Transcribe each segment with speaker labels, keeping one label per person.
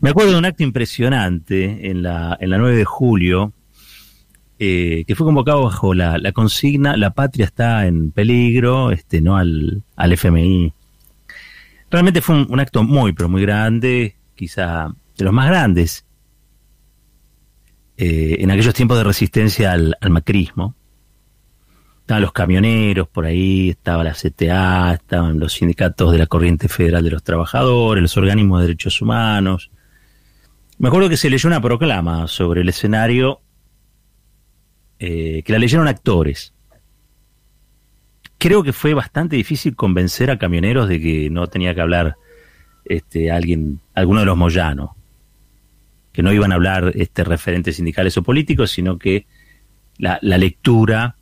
Speaker 1: Me acuerdo de un acto impresionante en la, en la 9 de julio, eh, que fue convocado bajo la, consigna La patria está en peligro, este, no al, al FMI. Realmente fue un, acto muy, pero muy grande, quizá de los más grandes, eh, en aquellos tiempos de resistencia al, al macrismo. Estaban los camioneros por ahí, estaba la CTA, estaban los sindicatos de la Corriente Federal de los Trabajadores, los organismos de derechos humanos. Me acuerdo que se leyó una proclama sobre el escenario eh, que la leyeron actores. Creo que fue bastante difícil convencer a camioneros de que no tenía que hablar este, alguien, alguno de los moyanos, que no iban a hablar este, referentes sindicales o políticos, sino que la, lectura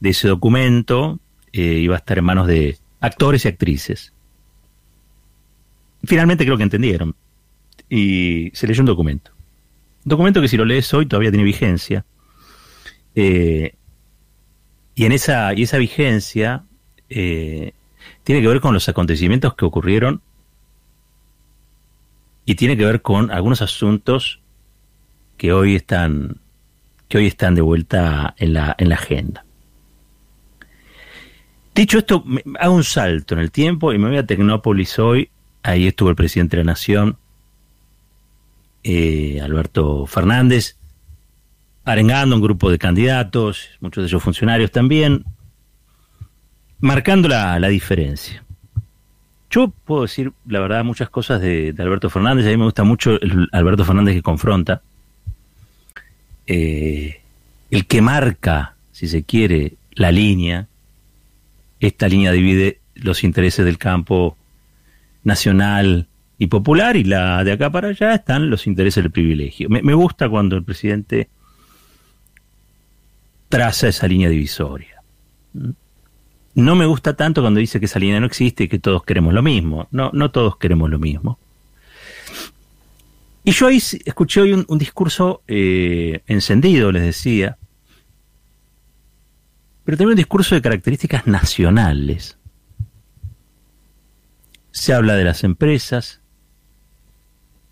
Speaker 1: de ese documento eh, iba a estar en manos de actores y actrices. Finalmente creo que entendieron y se leyó un documento. Un documento que si lo lees hoy todavía tiene vigencia eh, y en esa, y esa vigencia eh, tiene que ver con los acontecimientos que ocurrieron y tiene que ver con algunos asuntos que hoy están que hoy están de vuelta en la, en la agenda. Dicho esto, hago un salto en el tiempo y me voy a Tecnópolis hoy. Ahí estuvo el presidente de la Nación, eh, Alberto Fernández, arengando un grupo de candidatos, muchos de ellos funcionarios también, marcando la, diferencia. Yo puedo decir, la verdad, muchas cosas de, Alberto Fernández. A mí me gusta mucho el Alberto Fernández que confronta. Eh, el que marca, si se quiere, la línea. Esta línea divide los intereses del campo nacional y popular y la de acá para allá están los intereses del privilegio. me gusta cuando el presidente traza esa línea divisoria. No me gusta tanto cuando dice que esa línea no existe y que todos queremos lo mismo. No, no todos queremos lo mismo. Y yo ahí escuché hoy un, discurso eh, encendido, les decía, pero también un discurso de características nacionales. Se habla de las empresas,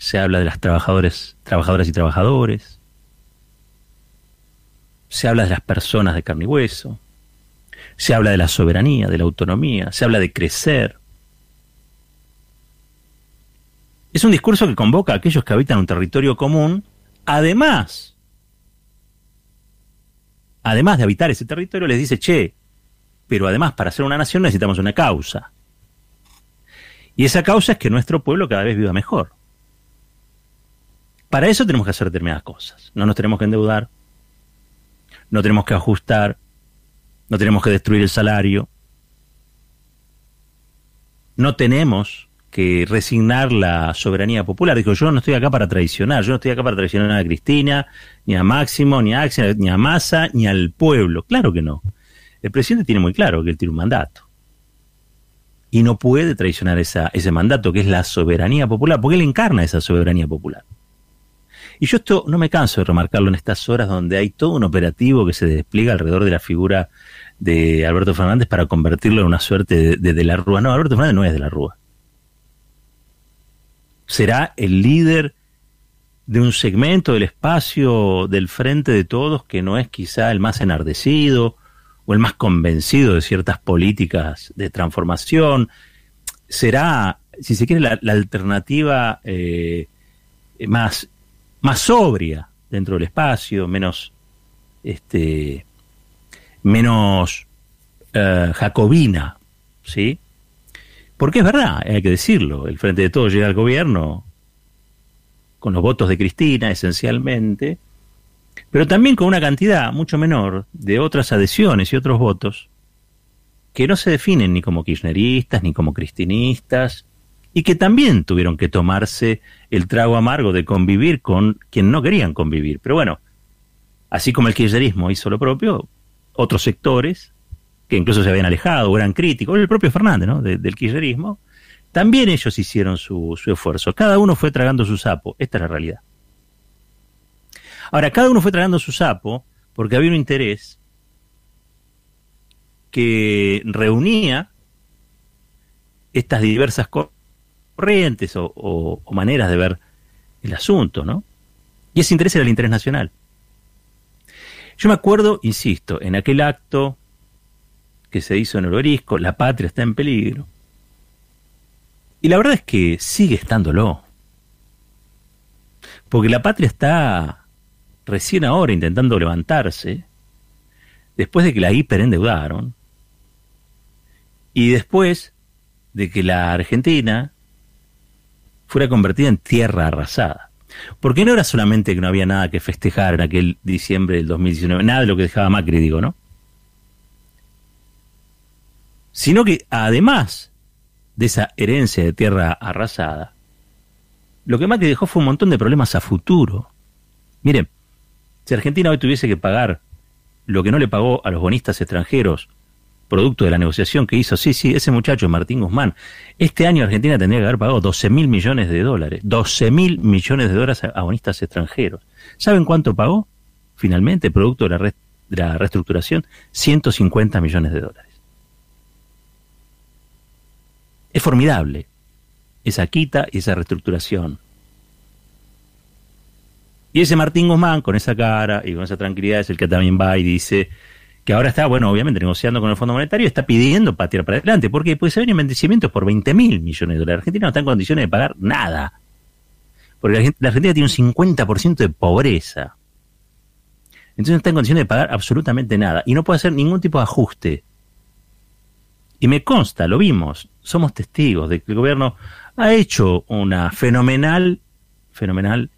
Speaker 1: se habla de las trabajadores, trabajadoras y trabajadores, se habla de las personas de carne y hueso, se habla de la soberanía, de la autonomía, se habla de crecer. Es un discurso que convoca a aquellos que habitan un territorio común, además, además de habitar ese territorio, les dice, che, pero además para ser una nación necesitamos una causa. Y esa causa es que nuestro pueblo cada vez viva mejor. Para eso tenemos que hacer determinadas cosas. No nos tenemos que endeudar, no tenemos que ajustar, no tenemos que destruir el salario, no tenemos que resignar la soberanía popular. Digo, yo no estoy acá para traicionar, yo no estoy acá para traicionar a Cristina, ni a Máximo, ni a Axel, ni a Massa, ni al pueblo. Claro que no. El presidente tiene muy claro que él tiene un mandato. Y no puede traicionar ese mandato, que es la soberanía popular, porque él encarna esa soberanía popular. Y yo esto no me canso de remarcarlo en estas horas donde hay todo un operativo que se despliega alrededor de la figura de Alberto Fernández para convertirlo en una suerte de, de, la Rúa. No, Alberto Fernández no es de la Rúa. Será el líder de un segmento del espacio del frente de todos que no es quizá el más enardecido o el más convencido de ciertas políticas de transformación. Será, si se quiere, la, alternativa eh, más más sobria dentro del espacio, menos, este, menos eh, jacobina, ¿sí? Porque es verdad, hay que decirlo, el Frente de Todos llega al gobierno con los votos de Cristina, esencialmente, pero también con una cantidad mucho menor de otras adhesiones y otros votos que no se definen ni como kirchneristas, ni como cristinistas, y que también tuvieron que tomarse el trago amargo de convivir con quien no querían convivir. Pero bueno, así como el kirchnerismo hizo lo propio, otros sectores, que incluso se habían alejado o eran críticos, el propio Fernández, ¿no? del kirchnerismo, también ellos hicieron su, su esfuerzo. Cada uno fue tragando su sapo, esta es la realidad. Ahora, cada uno fue tragando su sapo porque había un interés que reunía estas diversas cosas corrientes o, maneras de ver el asunto, ¿no? Y ese interés era el interés nacional. Yo me acuerdo, insisto, en aquel acto que se hizo en el la patria está en peligro. Y la verdad es que sigue estándolo. Porque la patria está recién ahora intentando levantarse, después de que la hiperendeudaron, y después de que la Argentina fuera convertida en tierra arrasada. Porque no era solamente que no había nada que festejar en aquel diciembre del 2019, nada de lo que dejaba Macri, digo, ¿no? Sino que además de esa herencia de tierra arrasada, lo que Macri dejó fue un montón de problemas a futuro. Miren, si Argentina hoy tuviese que pagar lo que no le pagó a los bonistas extranjeros, producto de la negociación que hizo, sí, sí, ese muchacho Martín Guzmán, este año Argentina tendría que haber pagado 12 mil millones de dólares, 12 mil millones de dólares a bonistas extranjeros. ¿Saben cuánto pagó? Finalmente, producto de la, de la reestructuración, 150 millones de dólares. Es formidable esa quita y esa reestructuración. Y ese Martín Guzmán, con esa cara y con esa tranquilidad, es el que también va y dice que ahora está, bueno, obviamente negociando con el Fondo Monetario, está pidiendo para para adelante, porque puede ser vencimientos por 20 mil millones de dólares. Argentina no está en condiciones de pagar nada. Porque la Argentina tiene un 50% de pobreza. Entonces no está en condiciones de pagar absolutamente nada. Y no puede hacer ningún tipo de ajuste. Y me consta, lo vimos, somos testigos de que el gobierno ha hecho una fenomenal, fenomenal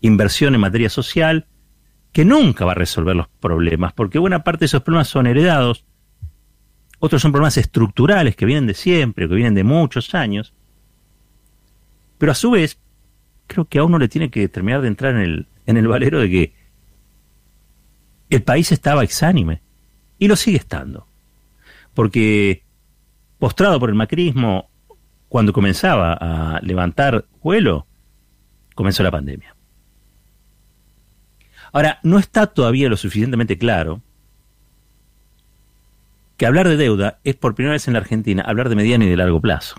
Speaker 1: inversión en materia social que nunca va a resolver los problemas, porque buena parte de esos problemas son heredados, otros son problemas estructurales que vienen de siempre, que vienen de muchos años, pero a su vez, creo que a uno le tiene que terminar de entrar en el, en el valero de que el país estaba exánime, y lo sigue estando, porque postrado por el macrismo, cuando comenzaba a levantar vuelo, comenzó la pandemia. Ahora, no está todavía lo suficientemente claro que hablar de deuda es por primera vez en la Argentina hablar de mediano y de largo plazo.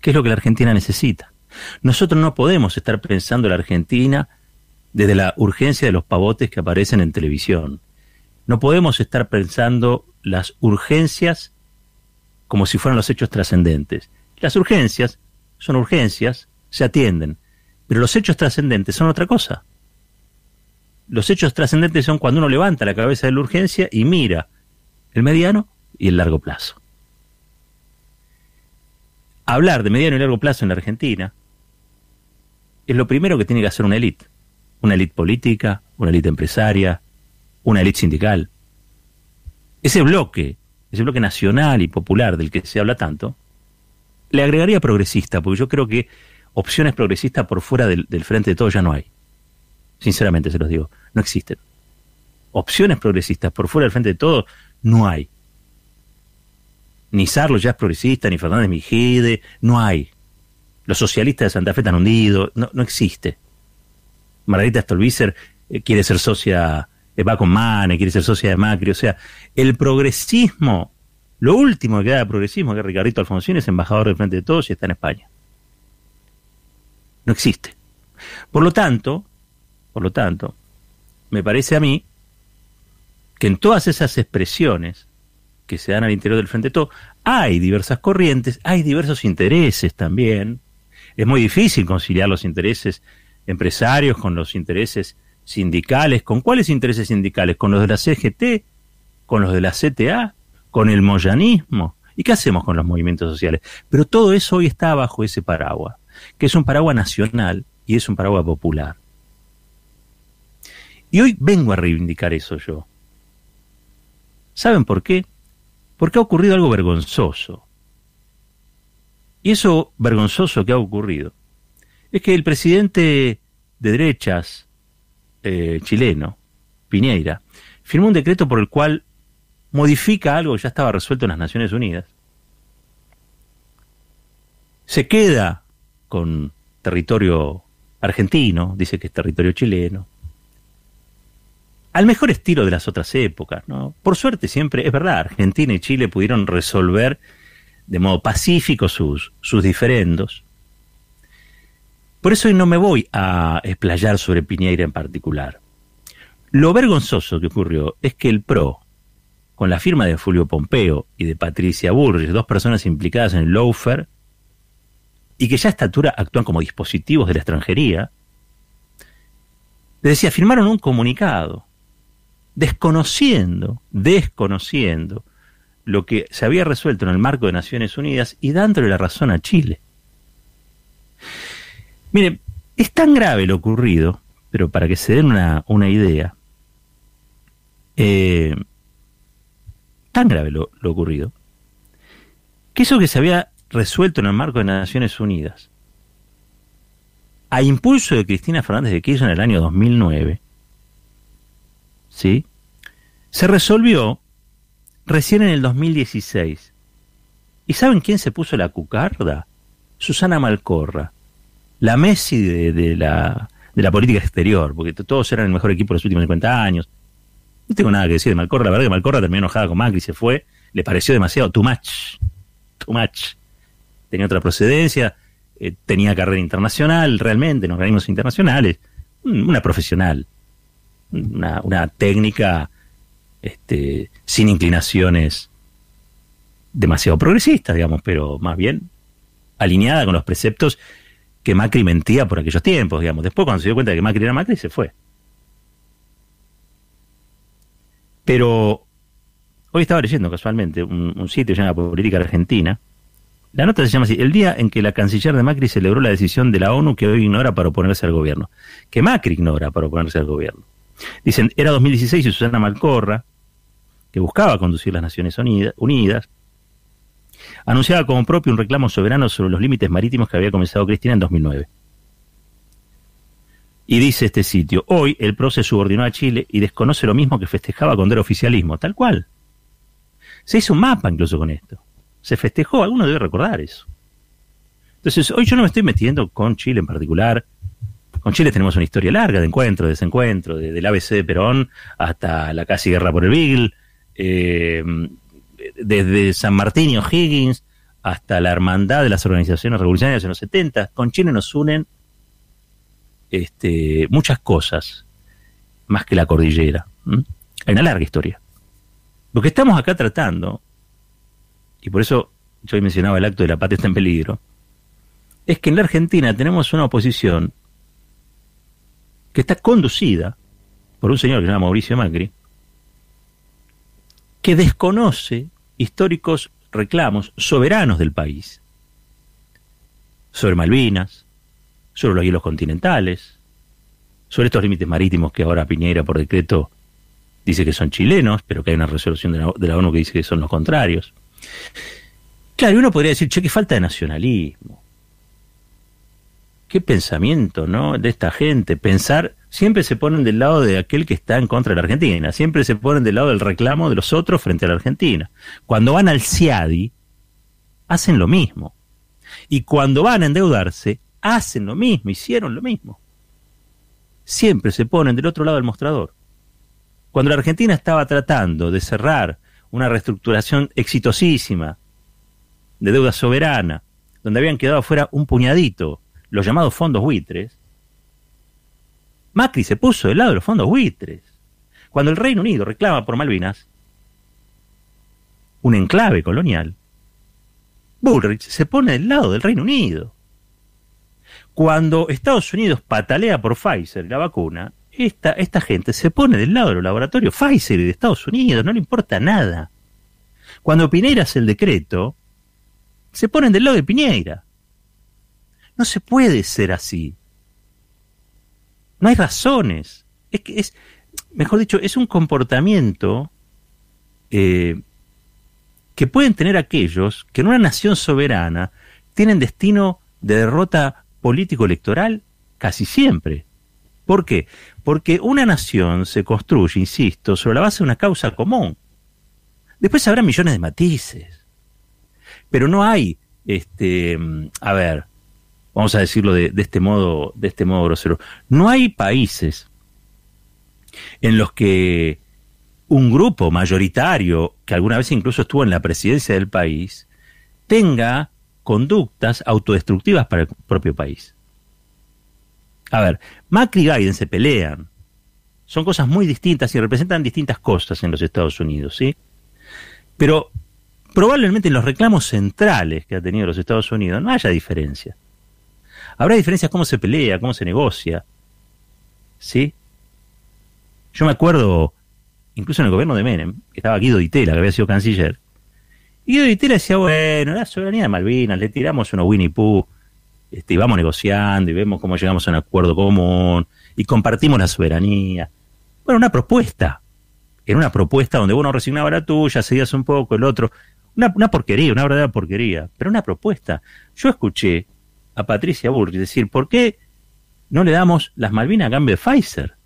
Speaker 1: ¿Qué es lo que la Argentina necesita? Nosotros no podemos estar pensando en la Argentina desde la urgencia de los pavotes que aparecen en televisión. No podemos estar pensando las urgencias como si fueran los hechos trascendentes. Las urgencias son urgencias, se atienden, pero los hechos trascendentes son otra cosa. Los hechos trascendentes son cuando uno levanta la cabeza de la urgencia y mira el mediano y el largo plazo. Hablar de mediano y largo plazo en la Argentina es lo primero que tiene que hacer una élite. Una élite política, una élite empresaria, una élite sindical. Ese bloque ese bloque nacional y popular del que se habla tanto, le agregaría progresista, porque yo creo que opciones progresistas por fuera del, frente de todo ya no hay. Sinceramente se los digo, no existen. Opciones progresistas por fuera del frente de todo no hay. Ni Sarlo ya es progresista, ni Fernández Mijide, no hay. Los socialistas de Santa Fe están hundidos, no, no existe. Margarita Stolbizer eh, quiere ser socia va con Mane, quiere ser socia de Macri, o sea, el progresismo, lo último que queda de progresismo, que Ricardito Alfonsín, es embajador del Frente de Todos y está en España. No existe. Por lo tanto, por lo tanto, me parece a mí que en todas esas expresiones que se dan al interior del Frente de Todos, hay diversas corrientes, hay diversos intereses también. Es muy difícil conciliar los intereses empresarios con los intereses sindicales. ¿Con cuáles intereses sindicales? ¿Con los de la CGT? ¿Con los de la CTA? ¿Con el moyanismo? ¿Y qué hacemos con los movimientos sociales? Pero todo eso hoy está bajo ese paraguas, que es un paraguas nacional y es un paraguas popular. Y hoy vengo a reivindicar eso yo. ¿Saben por qué? Porque ha ocurrido algo vergonzoso. Y eso vergonzoso que ha ocurrido es que el presidente de derechas, eh, chileno, Piñeira, firmó un decreto por el cual modifica algo que ya estaba resuelto en las Naciones Unidas. Se queda con territorio argentino, dice que es territorio chileno, al mejor estilo de las otras épocas, ¿no? Por suerte siempre, es verdad, Argentina y Chile pudieron resolver de modo pacífico sus, sus diferendos, Por eso hoy no me voy a explayar sobre Piñeira en particular. Lo vergonzoso que ocurrió es que el PRO, con la firma de Fulvio Pompeo y de Patricia Bullrich, dos personas implicadas en el lawfare, y que ya a esta altura actúan como dispositivos de la extranjería, les decía, firmaron un comunicado desconociendo, desconociendo lo que se había resuelto en el marco de Naciones Unidas y dándole la razón a Chile. Mire, es tan grave lo ocurrido, pero para que se den una, idea, eh, tan grave lo, lo ocurrido, que eso que se había resuelto en el marco de Naciones Unidas, a impulso de Cristina Fernández de Kirchner en el año 2009, ¿sí? se resolvió recién en el 2016. ¿Y saben quién se puso la cucarda? Susana Malcorra, la Messi de, la, de la política exterior, porque todos eran el mejor equipo de los últimos 50 años. No tengo nada que decir de Malcorra, la verdad que Malcorra terminó enojada con Macri, se fue, le pareció demasiado too much, too much. Tenía otra procedencia, eh, tenía carrera internacional realmente en organismos internacionales, una profesional, una, técnica este, sin inclinaciones demasiado progresistas, digamos, pero más bien alineada con los preceptos que Macri mentía por aquellos tiempos, digamos. Después, cuando se dio cuenta de que Macri era Macri, se fue. Pero hoy estaba leyendo casualmente un, un sitio llamado Política Argentina. La nota se llama así, el día en que la canciller de Macri celebró la decisión de la ONU que hoy ignora para oponerse al gobierno. Que Macri ignora para oponerse al gobierno. Dicen, era 2016 y Susana Malcorra, que buscaba conducir las Naciones Unidas, anunciaba como propio un reclamo soberano sobre los límites marítimos que había comenzado Cristina en 2009. Y dice este sitio, hoy el PRO se subordinó a Chile y desconoce lo mismo que festejaba cuando era oficialismo, tal cual. Se hizo un mapa incluso con esto. Se festejó, alguno debe recordar eso. Entonces, hoy yo no me estoy metiendo con Chile en particular. Con Chile tenemos una historia larga de encuentro, de desencuentro, del ABC de Perón hasta la casi guerra por el Beagle, eh, desde San Martín y O'Higgins hasta la hermandad de las organizaciones revolucionarias en los 70, con Chile nos unen este, muchas cosas, más que la cordillera. Hay una larga historia. Lo que estamos acá tratando, y por eso yo mencionaba el acto de la patria está en peligro, es que en la Argentina tenemos una oposición que está conducida por un señor que se llama Mauricio Macri, que desconoce históricos reclamos soberanos del país sobre Malvinas, sobre los hielos continentales, sobre estos límites marítimos que ahora Piñera por decreto dice que son chilenos, pero que hay una resolución de la, ONU que dice que son los contrarios. Claro, uno podría decir, che, qué falta de nacionalismo. Qué pensamiento, ¿no? De esta gente. Pensar siempre se ponen del lado de aquel que está en contra de la Argentina, siempre se ponen del lado del reclamo de los otros frente a la Argentina. Cuando van al CIADI, hacen lo mismo. Y cuando van a endeudarse, hacen lo mismo, hicieron lo mismo. Siempre se ponen del otro lado del mostrador. Cuando la Argentina estaba tratando de cerrar una reestructuración exitosísima de deuda soberana, donde habían quedado fuera un puñadito, los llamados fondos buitres, Macri se puso del lado de los fondos buitres. Cuando el Reino Unido reclama por Malvinas, un enclave colonial, Bullrich se pone del lado del Reino Unido. Cuando Estados Unidos patalea por Pfizer, la vacuna, esta, esta gente se pone del lado de los laboratorios Pfizer y de Estados Unidos, no le importa nada. Cuando Piñera hace el decreto, se ponen del lado de Piñera. No se puede ser así. No hay razones. Es que es, mejor dicho, es un comportamiento eh, que pueden tener aquellos que en una nación soberana tienen destino de derrota político-electoral casi siempre. ¿Por qué? Porque una nación se construye, insisto, sobre la base de una causa común. Después habrá millones de matices. Pero no hay, este, a ver, vamos a decirlo de, este modo, de este modo grosero. No hay países en los que un grupo mayoritario, que alguna vez incluso estuvo en la presidencia del país, tenga conductas autodestructivas para el propio país. A ver, Macri y Biden se pelean. Son cosas muy distintas y representan distintas cosas en los Estados Unidos, ¿sí? Pero probablemente en los reclamos centrales que ha tenido los Estados Unidos no haya diferencia. Habrá diferencias cómo se pelea, cómo se negocia. ¿Sí? Yo me acuerdo, incluso en el gobierno de Menem, que estaba Guido Ditela, que había sido canciller. Guido Ditela decía, bueno, la soberanía de Malvinas, le tiramos unos Winnie Pooh, este, y vamos negociando y vemos cómo llegamos a un acuerdo común y compartimos la soberanía. Bueno, una propuesta. Era una propuesta donde uno resignaba la tuya, cedías un poco, el otro. Una, una porquería, una verdadera porquería, pero una propuesta. Yo escuché a Patricia Bullrich decir, ¿por qué no le damos las Malvinas a cambio de Pfizer?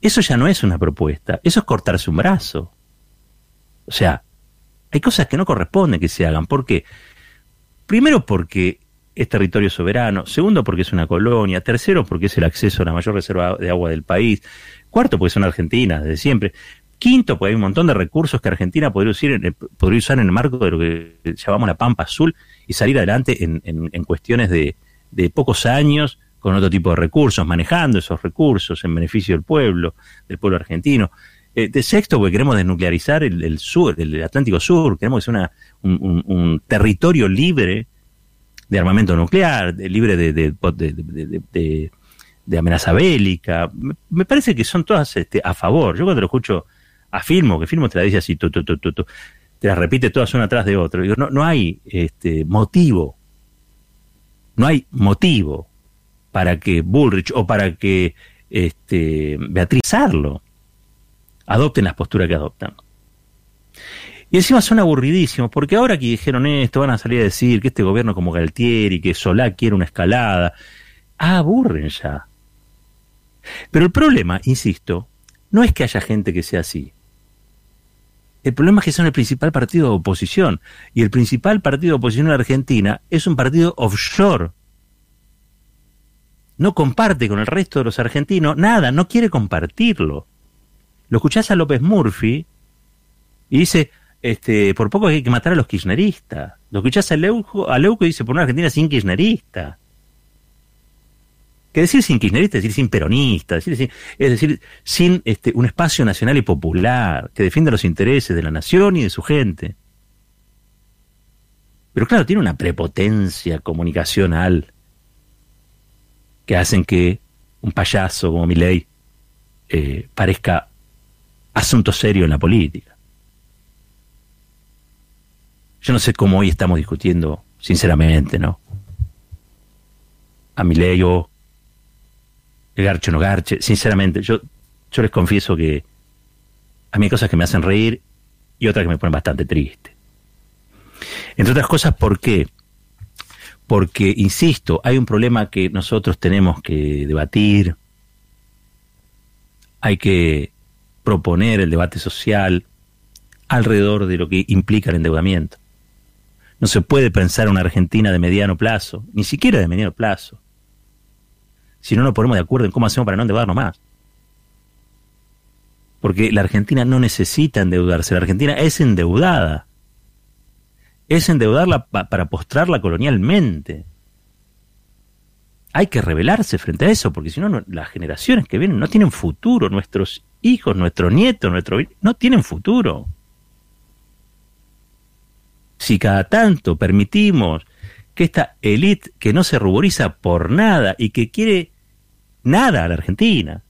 Speaker 1: Eso ya no es una propuesta, eso es cortarse un brazo. O sea, hay cosas que no corresponden que se hagan. ¿Por qué? Primero porque es territorio soberano, segundo porque es una colonia, tercero porque es el acceso a la mayor reserva de agua del país, cuarto porque son argentinas desde siempre, quinto porque hay un montón de recursos que Argentina podría usar en usar en el marco de lo que llamamos la Pampa Azul y salir adelante en, cuestiones de, pocos años con otro tipo de recursos, manejando esos recursos en beneficio del pueblo, del pueblo argentino. Eh, de sexto, porque queremos desnuclearizar el, sur, el Atlántico Sur, queremos que una, un, territorio libre de armamento nuclear, libre de, amenaza bélica. Me, parece que son todas este, a favor. Yo cuando lo escucho a Filmo, que Filmo te la dice así, te las repite todas una atrás de otra. Digo, no, no hay este, motivo, no hay motivo para que Bullrich o para que este, Beatriz Arlo adopten las posturas que adoptan. Y encima son aburridísimos, porque ahora que dijeron esto, van a salir a decir que este gobierno como Galtieri, que Solá quiere una escalada. Ah, aburren ya. Pero el problema, insisto, no es que haya gente que sea así. El problema es que son el principal partido de oposición. Y el principal partido de oposición en Argentina es un partido offshore. No comparte con el resto de los argentinos nada, no quiere compartirlo. Lo escuchás a López Murphy y dice, este, por poco hay que matar a los kirchneristas. Lo escuchás a Leuco, a Leuco y dice, por una Argentina sin kirchnerista. Que decir sin kirchnerista decir sin peronista, es decir, es decir sin este, un espacio nacional y popular que defienda los intereses de la nación y de su gente. Pero claro, tiene una prepotencia comunicacional que hacen que un payaso como Milei eh, parezca asunto serio en la política. Yo no sé cómo hoy estamos discutiendo, sinceramente, ¿no? A mi ley o garche o no garche. Sinceramente, yo, yo les confieso que a mí hay cosas que me hacen reír y otras que me ponen bastante triste. Entre otras cosas, ¿por qué? Porque, insisto, hay un problema que nosotros tenemos que debatir, hay que proponer el debate social alrededor de lo que implica el endeudamiento. No se puede pensar una Argentina de mediano plazo, ni siquiera de mediano plazo, si no nos ponemos de acuerdo en cómo hacemos para no endeudarnos más. Porque la Argentina no necesita endeudarse, la Argentina es endeudada. Es endeudarla para postrarla colonialmente. Hay que rebelarse frente a eso, porque si no, las generaciones que vienen no tienen futuro. Nuestros hijos, nuestros nietos, nuestros no tienen futuro si cada tanto permitimos que esta élite que no se ruboriza por nada y que quiere nada a la Argentina,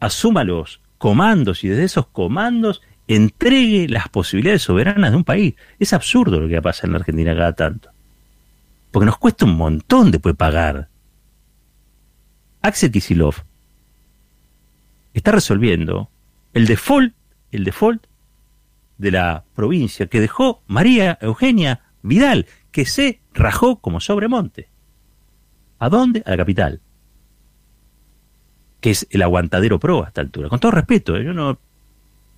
Speaker 1: asuma los comandos y desde esos comandos entregue las posibilidades soberanas de un país. Es absurdo lo que pasa en la Argentina cada tanto. Porque nos cuesta un montón después pagar. Axel Kisilov está resolviendo el default, el default de la provincia que dejó María Eugenia Vidal, que se rajó como sobremonte. ¿A dónde? A la capital. Que es el aguantadero pro a esta altura. Con todo respeto, ¿eh? yo no.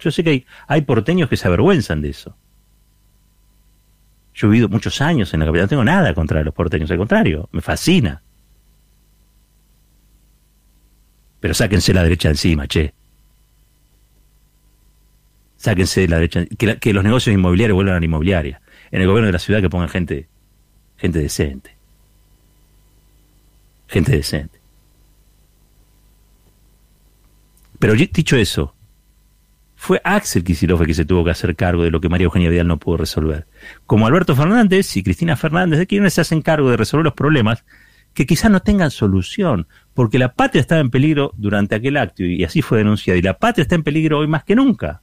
Speaker 1: Yo sé que hay, hay porteños que se avergüenzan de eso. Yo he vivido muchos años en la capital, no tengo nada contra los porteños, al contrario, me fascina. Pero sáquense la derecha encima, che sáquense la derecha, que, los negocios inmobiliarios vuelvan a la inmobiliaria, en el gobierno de la ciudad que pongan gente, gente decente. Gente decente. Pero dicho eso, fue Axel Kicillof que se tuvo que hacer cargo de lo que María Eugenia Vidal no pudo resolver. Como Alberto Fernández y Cristina Fernández de quienes se hacen cargo de resolver los problemas que quizás no tengan solución, porque la patria estaba en peligro durante aquel acto y así fue denunciado, y la patria está en peligro hoy más que nunca.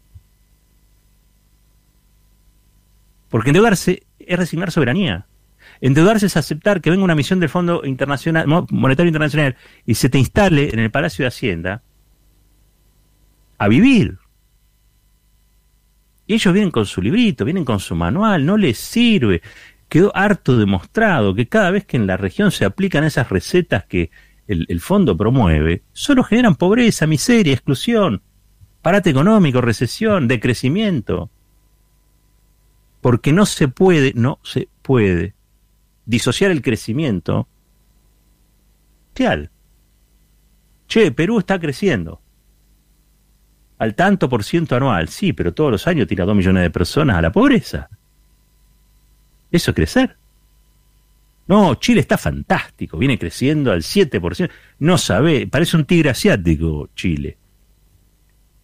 Speaker 1: Porque endeudarse es resignar soberanía. Endeudarse es aceptar que venga una misión del Fondo Internacional, Monetario Internacional y se te instale en el Palacio de Hacienda a vivir. Y ellos vienen con su librito, vienen con su manual, no les sirve. Quedó harto demostrado que cada vez que en la región se aplican esas recetas que el, el fondo promueve, solo generan pobreza, miseria, exclusión, parate económico, recesión, decrecimiento. Porque no se puede, no se puede disociar el crecimiento real. Che, Perú está creciendo. Al tanto por ciento anual, sí, pero todos los años tira dos millones de personas a la pobreza. Eso es crecer. No, Chile está fantástico, viene creciendo al 7%. No sabe, parece un tigre asiático Chile.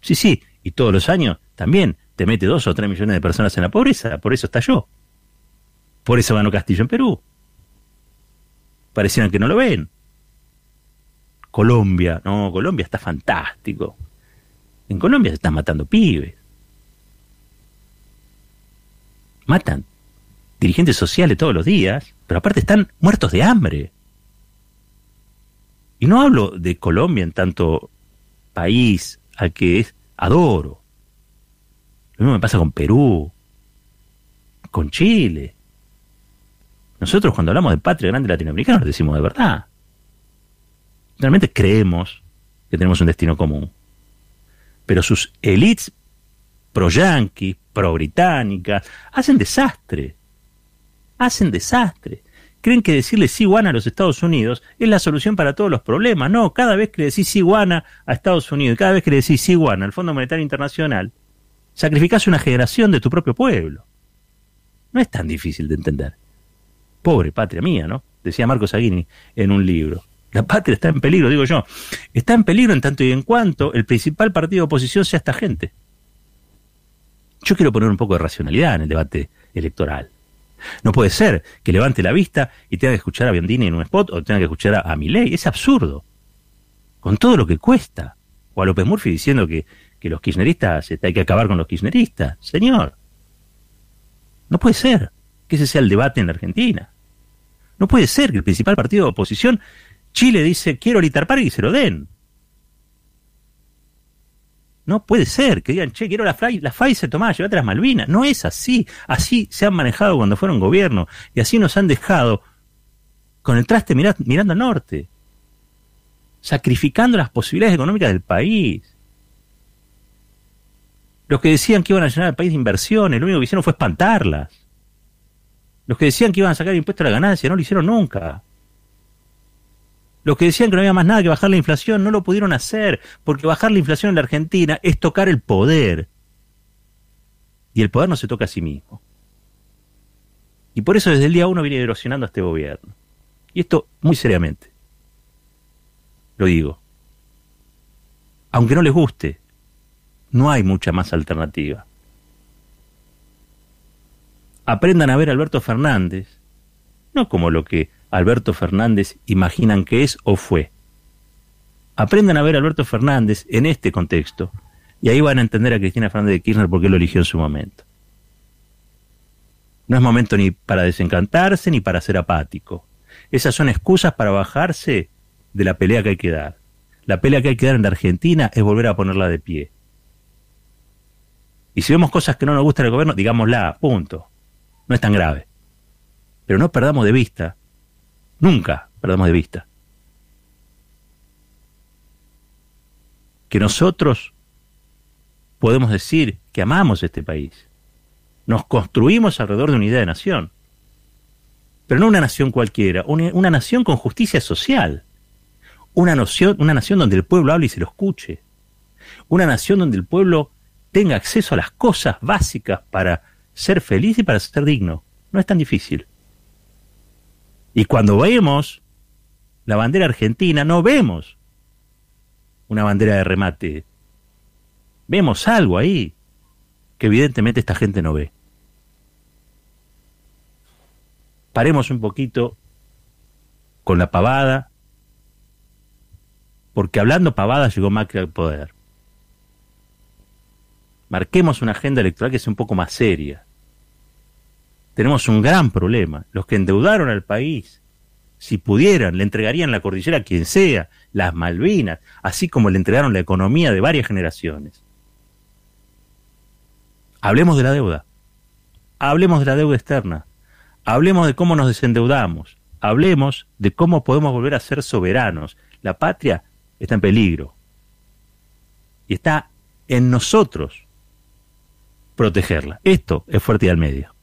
Speaker 1: Sí, sí, y todos los años también te mete dos o tres millones de personas en la pobreza, por eso está yo. Por eso ganó Castillo en Perú. Parecieran que no lo ven. Colombia, no, Colombia está fantástico. En Colombia se están matando pibes. Matan dirigentes sociales todos los días, pero aparte están muertos de hambre. Y no hablo de Colombia en tanto país al que es, adoro. Lo mismo me pasa con Perú, con Chile. Nosotros cuando hablamos de patria grande latinoamericana nos decimos de verdad. Realmente creemos que tenemos un destino común. Pero sus élites pro-yanquis, pro-británicas, hacen desastre. Hacen desastre. Creen que decirle sí a los Estados Unidos es la solución para todos los problemas. No, cada vez que le decís sí a Estados Unidos, cada vez que le decís sí al Fondo Monetario Internacional, sacrificás una generación de tu propio pueblo. No es tan difícil de entender. Pobre patria mía, ¿no? Decía Marco Saguini en un libro. La patria está en peligro, digo yo. Está en peligro en tanto y en cuanto el principal partido de oposición sea esta gente. Yo quiero poner un poco de racionalidad en el debate electoral. No puede ser que levante la vista y tenga que escuchar a Biondini en un spot o tenga que escuchar a, a Milei. Es absurdo. Con todo lo que cuesta. O a López Murphy diciendo que, que los kirchneristas, hay que acabar con los kirchneristas. Señor. No puede ser que ese sea el debate en la Argentina. No puede ser que el principal partido de oposición, Chile, dice quiero Litar y se lo den. No puede ser que digan, che, quiero la, la Pfizer, tomá, llévate las Malvinas. No es así. Así se han manejado cuando fueron gobierno. Y así nos han dejado con el traste mirando al norte. Sacrificando las posibilidades económicas del país. Los que decían que iban a llenar al país de inversiones, lo único que hicieron fue espantarlas. Los que decían que iban a sacar impuesto a la ganancia, no lo hicieron nunca. Los que decían que no había más nada que bajar la inflación no lo pudieron hacer, porque bajar la inflación en la Argentina es tocar el poder. Y el poder no se toca a sí mismo. Y por eso desde el día uno viene erosionando a este gobierno. Y esto muy seriamente. Lo digo. Aunque no les guste, no hay mucha más alternativa. Aprendan a ver a Alberto Fernández, no como lo que Alberto Fernández imaginan que es o fue. Aprendan a ver a Alberto Fernández en este contexto y ahí van a entender a Cristina Fernández de Kirchner porque lo eligió en su momento. No es momento ni para desencantarse ni para ser apático. Esas son excusas para bajarse de la pelea que hay que dar. La pelea que hay que dar en la Argentina es volver a ponerla de pie. Y si vemos cosas que no nos gustan del gobierno, digámosla, punto. No es tan grave. Pero no perdamos de vista Nunca perdamos de vista. Que nosotros podemos decir que amamos este país. Nos construimos alrededor de una idea de nación. Pero no una nación cualquiera, una, nación con justicia social. Una, nación, una nación donde el pueblo hable y se lo escuche. Una nación donde el pueblo tenga acceso a las cosas básicas para ser feliz y para ser digno. No es tan difícil. Y cuando vemos la bandera argentina, no vemos una bandera de remate. Vemos algo ahí que evidentemente esta gente no ve. Paremos un poquito con la pavada, porque hablando pavada llegó Macri al poder. Marquemos una agenda electoral que sea un poco más seria. Tenemos un gran problema. Los que endeudaron al país, si pudieran, le entregarían la cordillera a quien sea, las Malvinas, así como le entregaron la economía de varias generaciones. Hablemos de la deuda. Hablemos de la deuda externa. Hablemos de cómo nos desendeudamos. Hablemos de cómo podemos volver a ser soberanos. La patria está en peligro. Y está en nosotros protegerla. Esto es Fuerte y al Medio.